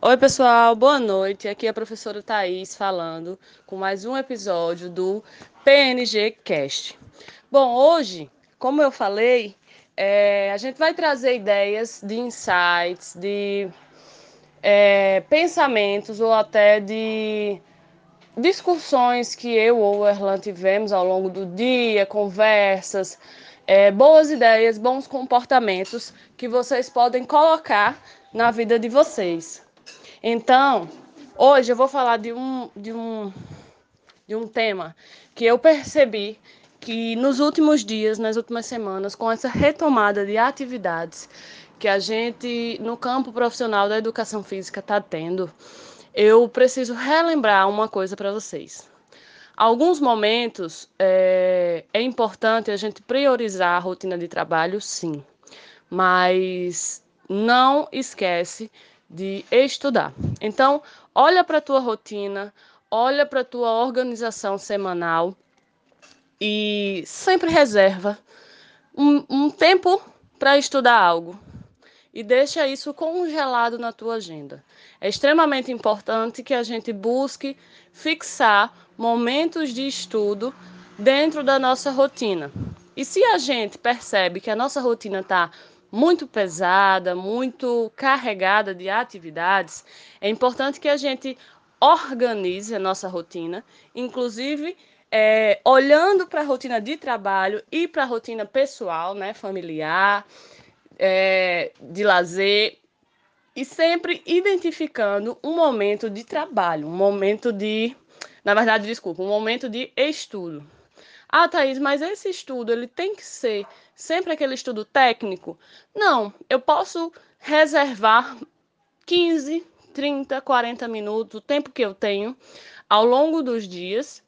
Oi, pessoal, boa noite. Aqui é a professora Thaís falando com mais um episódio do PNG Cast. Bom, hoje, como eu falei, é, a gente vai trazer ideias de insights, de é, pensamentos ou até de discussões que eu ou o Erlan tivemos ao longo do dia, conversas, é, boas ideias, bons comportamentos que vocês podem colocar na vida de vocês. Então, hoje eu vou falar de um, de um, de um tema que eu percebi que nos últimos dias, nas últimas semanas, com essa retomada de atividades que a gente no campo profissional da educação física está tendo, eu preciso relembrar uma coisa para vocês. Alguns momentos é, é importante a gente priorizar a rotina de trabalho, sim, mas não esquece de estudar. Então, olha para a tua rotina, olha para a tua organização semanal e sempre reserva um, um tempo para estudar algo e deixa isso congelado na tua agenda. É extremamente importante que a gente busque fixar momentos de estudo dentro da nossa rotina. E se a gente percebe que a nossa rotina está muito pesada, muito carregada de atividades, é importante que a gente organize a nossa rotina, inclusive é, olhando para a rotina de trabalho e para a rotina pessoal, né, familiar, é, de lazer, e sempre identificando um momento de trabalho, um momento de, na verdade, desculpa, um momento de estudo. Ah, Thaís, mas esse estudo ele tem que ser sempre aquele estudo técnico? Não, eu posso reservar 15, 30, 40 minutos, o tempo que eu tenho ao longo dos dias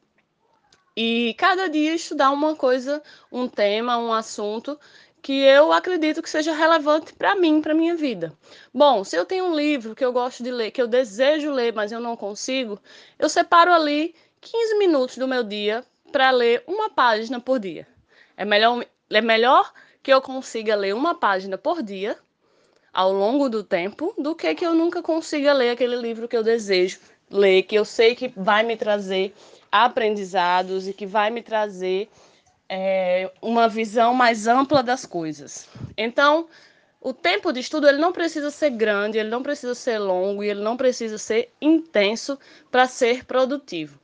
e cada dia estudar uma coisa, um tema, um assunto que eu acredito que seja relevante para mim, para minha vida. Bom, se eu tenho um livro que eu gosto de ler, que eu desejo ler, mas eu não consigo, eu separo ali 15 minutos do meu dia para ler uma página por dia. É melhor, é melhor que eu consiga ler uma página por dia ao longo do tempo do que que eu nunca consiga ler aquele livro que eu desejo ler, que eu sei que vai me trazer aprendizados e que vai me trazer é, uma visão mais ampla das coisas. Então, o tempo de estudo ele não precisa ser grande, ele não precisa ser longo e ele não precisa ser intenso para ser produtivo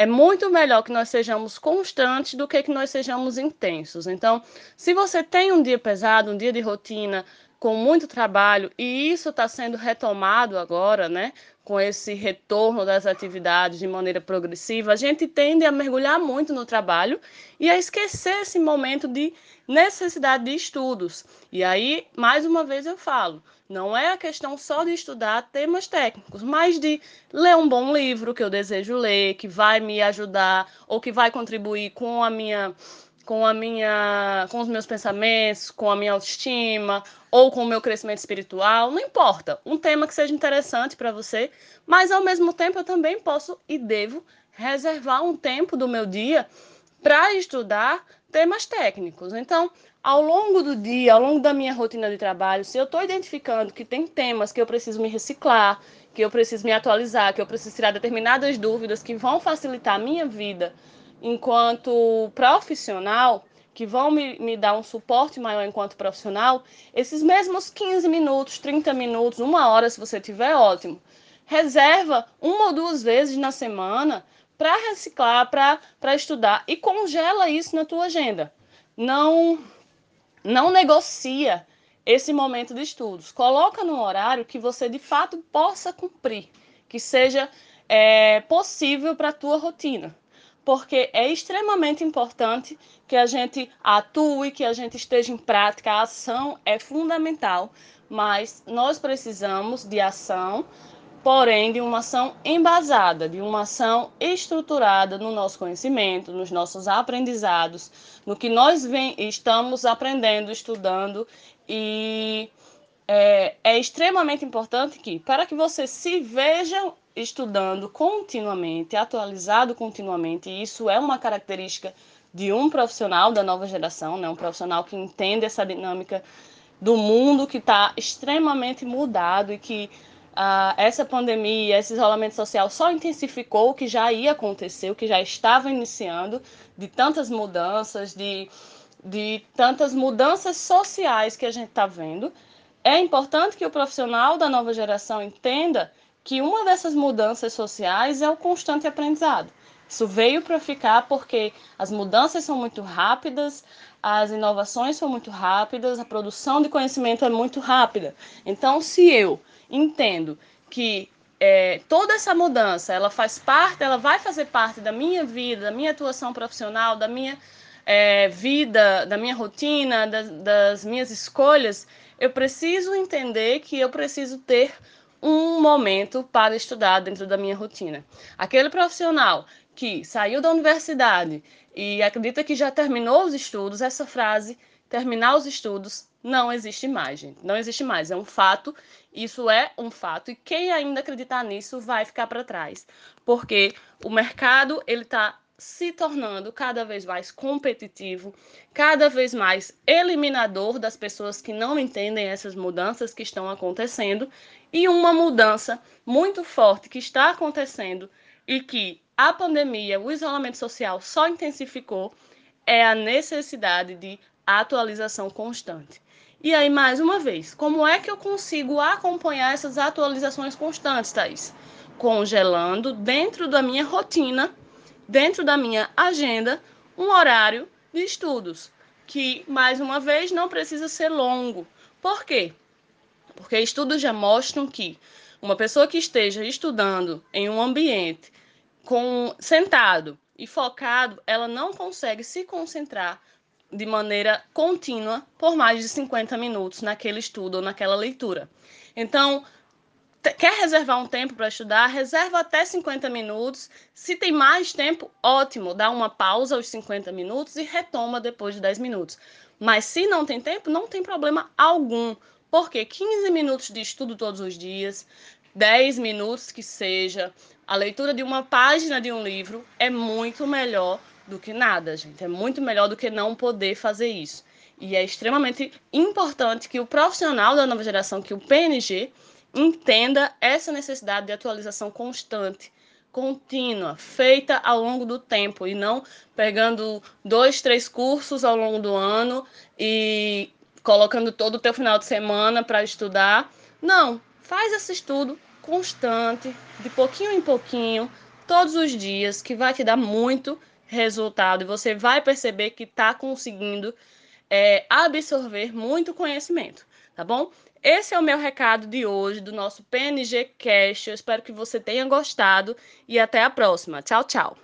é muito melhor que nós sejamos constantes do que que nós sejamos intensos. Então, se você tem um dia pesado, um dia de rotina, com muito trabalho, e isso está sendo retomado agora, né? Com esse retorno das atividades de maneira progressiva, a gente tende a mergulhar muito no trabalho e a esquecer esse momento de necessidade de estudos. E aí, mais uma vez eu falo, não é a questão só de estudar temas técnicos, mas de ler um bom livro que eu desejo ler, que vai me ajudar ou que vai contribuir com a minha com a minha com os meus pensamentos, com a minha autoestima ou com o meu crescimento espiritual, não importa, um tema que seja interessante para você, mas ao mesmo tempo eu também posso e devo reservar um tempo do meu dia para estudar temas técnicos. Então, ao longo do dia, ao longo da minha rotina de trabalho, se eu estou identificando que tem temas que eu preciso me reciclar, que eu preciso me atualizar, que eu preciso tirar determinadas dúvidas que vão facilitar a minha vida enquanto profissional, que vão me, me dar um suporte maior enquanto profissional, esses mesmos 15 minutos, 30 minutos, uma hora, se você tiver, ótimo. Reserva uma ou duas vezes na semana para reciclar, para estudar e congela isso na tua agenda. Não não negocia esse momento de estudos. Coloca no horário que você de fato possa cumprir, que seja é, possível para a tua rotina. Porque é extremamente importante que a gente atue, que a gente esteja em prática. A ação é fundamental, mas nós precisamos de ação porém de uma ação embasada, de uma ação estruturada no nosso conhecimento, nos nossos aprendizados, no que nós vem, estamos aprendendo, estudando e é, é extremamente importante que, para que você se veja estudando continuamente, atualizado continuamente, e isso é uma característica de um profissional da nova geração, né? um profissional que entende essa dinâmica do mundo que está extremamente mudado e que ah, essa pandemia, esse isolamento social só intensificou o que já ia acontecer, o que já estava iniciando, de tantas mudanças, de, de tantas mudanças sociais que a gente está vendo. É importante que o profissional da nova geração entenda que uma dessas mudanças sociais é o constante aprendizado. Isso veio para ficar porque as mudanças são muito rápidas, as inovações são muito rápidas, a produção de conhecimento é muito rápida. Então, se eu entendo que é, toda essa mudança, ela faz parte, ela vai fazer parte da minha vida, da minha atuação profissional, da minha é, vida, da minha rotina, das, das minhas escolhas, eu preciso entender que eu preciso ter um momento para estudar dentro da minha rotina. Aquele profissional que saiu da universidade e acredita que já terminou os estudos, essa frase, terminar os estudos, não existe mais, gente. Não existe mais. É um fato. Isso é um fato. E quem ainda acreditar nisso vai ficar para trás. Porque o mercado, ele está se tornando cada vez mais competitivo, cada vez mais eliminador das pessoas que não entendem essas mudanças que estão acontecendo e uma mudança muito forte que está acontecendo e que a pandemia, o isolamento social só intensificou é a necessidade de atualização constante. E aí, mais uma vez, como é que eu consigo acompanhar essas atualizações constantes, Thaís? Congelando dentro da minha rotina, dentro da minha agenda, um horário de estudos, que, mais uma vez, não precisa ser longo. Por quê? Porque estudos já mostram que uma pessoa que esteja estudando em um ambiente com sentado e focado, ela não consegue se concentrar de maneira contínua por mais de 50 minutos naquele estudo ou naquela leitura. Então, quer reservar um tempo para estudar, reserva até 50 minutos. Se tem mais tempo, ótimo, dá uma pausa aos 50 minutos e retoma depois de 10 minutos. Mas se não tem tempo, não tem problema algum, porque 15 minutos de estudo todos os dias, 10 minutos que seja, a leitura de uma página de um livro é muito melhor do que nada, gente. É muito melhor do que não poder fazer isso. E é extremamente importante que o profissional da nova geração, que o PNG, entenda essa necessidade de atualização constante, contínua, feita ao longo do tempo e não pegando dois, três cursos ao longo do ano e colocando todo o teu final de semana para estudar. Não, faz esse estudo constante, de pouquinho em pouquinho, todos os dias, que vai te dar muito resultado e você vai perceber que está conseguindo é, absorver muito conhecimento, tá bom? Esse é o meu recado de hoje do nosso PNG Cast. Eu espero que você tenha gostado e até a próxima. Tchau, tchau.